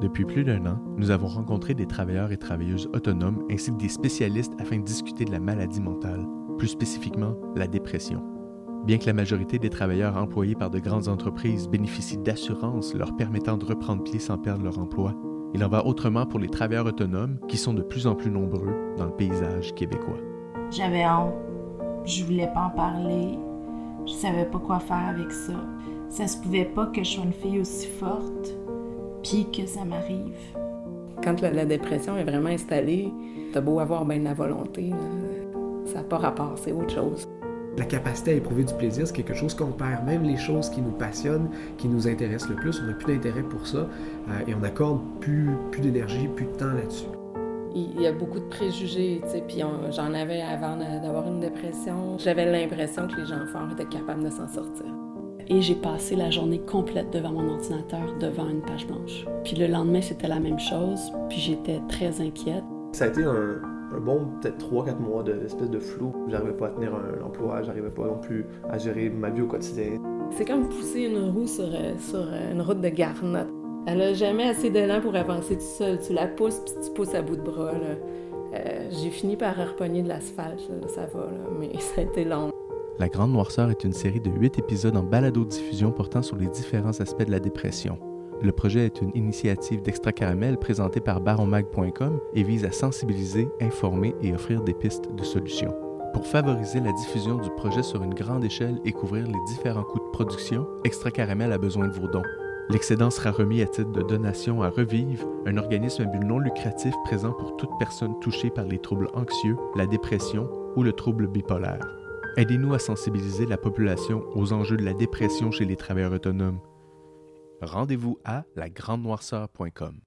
Depuis plus d'un an, nous avons rencontré des travailleurs et travailleuses autonomes ainsi que des spécialistes afin de discuter de la maladie mentale, plus spécifiquement la dépression. Bien que la majorité des travailleurs employés par de grandes entreprises bénéficient d'assurances leur permettant de reprendre pied sans perdre leur emploi, il en va autrement pour les travailleurs autonomes qui sont de plus en plus nombreux dans le paysage québécois. J'avais honte. Je voulais pas en parler. Je savais pas quoi faire avec ça. Ça se pouvait pas que je sois une fille aussi forte, puis que ça m'arrive. Quand la, dépression est vraiment installée, t'as beau avoir bien de la volonté, ça n'a pas rapport, c'est autre chose. La capacité à éprouver du plaisir, c'est quelque chose qu'on perd. Même les choses qui nous passionnent, qui nous intéressent le plus, on n'a plus d'intérêt pour ça euh, et on accorde plus, plus d'énergie, plus de temps là-dessus. Il y a beaucoup de préjugés, tu sais, puis j'en avais avant d'avoir une dépression. J'avais l'impression que les gens forts étaient capables de s'en sortir. Et j'ai passé la journée complète devant mon ordinateur, devant une page blanche. Puis le lendemain, c'était la même chose, puis j'étais très inquiète. Ça a été un, un bon peut-être 3-4 mois d'espèce de, flou. J'arrivais pas à tenir un, emploi, j'arrivais pas non plus à gérer ma vie au quotidien. C'est comme pousser une roue sur, euh, sur euh, une route de garnotte. Elle a jamais assez d'élan pour avancer tout seul. Tu la pousses puis tu pousses à bout de bras. Euh, j'ai fini par repogner de l'asphalte, ça va, mais ça a été long. La Grande Noirceur est une série de 8 épisodes en balado-diffusion portant sur les différents aspects de la dépression. Le projet est une initiative d'Extra Caramel présentée par baronmag.com et vise à sensibiliser, informer et offrir des pistes de solutions. Pour favoriser la diffusion du projet sur une grande échelle et couvrir les différents coûts de production, Extra Caramel a besoin de vos dons. L'excédent sera remis à titre de donation à Revive, un organisme à but non lucratif présent pour toute personne touchée par les troubles anxieux, la dépression ou le trouble bipolaire. Aidez-nous à sensibiliser la population aux enjeux de la dépression chez les travailleurs autonomes rendez-vous à lagrandenoirceur.com.